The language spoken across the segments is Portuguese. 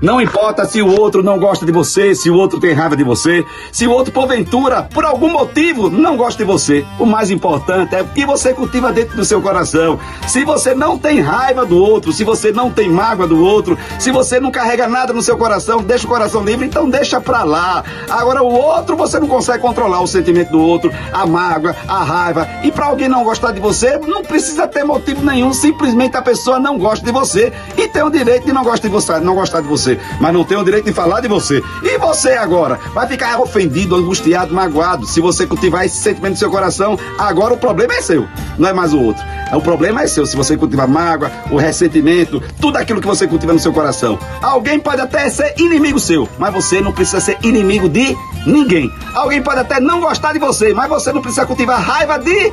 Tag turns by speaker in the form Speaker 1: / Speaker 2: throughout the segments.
Speaker 1: Não importa se o outro não gosta de você, se o outro tem raiva de você, se o outro, porventura, por algum motivo, não gosta de você. O mais importante é o que você cultiva dentro do seu coração. Se você não tem raiva do outro, se você não tem mágoa do outro, se você não carrega nada no seu coração, deixa o coração livre, então deixa pra lá. Agora, o outro, você não consegue controlar o sentimento do outro, a mágoa, a raiva. E para alguém não gostar de você, não precisa ter motivo nenhum, simplesmente a pessoa não gosta de você e tem o direito de não gostar de você, não gostar de você, mas não tem o direito de falar de você. E você agora vai ficar ofendido, angustiado, magoado. Se você cultivar esse sentimento no seu coração, agora o problema é seu, não é mais o outro. O problema é seu. Se você cultiva mágoa, o ressentimento, tudo aquilo que você cultiva no seu coração. Alguém pode até ser inimigo seu, mas você não precisa ser inimigo de ninguém. Alguém pode até não gostar de você, mas você não precisa cultivar raiva de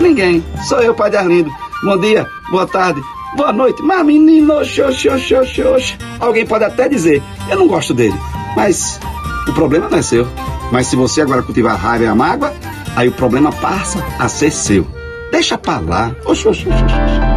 Speaker 1: ninguém. Sou eu, Pai de Arlindo. Bom dia, boa tarde, boa noite. Mas menino, oxe, oxe, oxe, oxe. Alguém pode até dizer, eu não gosto dele, mas o problema não é seu. Mas se você agora cultivar a raiva e a mágoa, aí o problema passa a ser seu. Deixa pra lá. Oxe, oxe, oxe, oxe.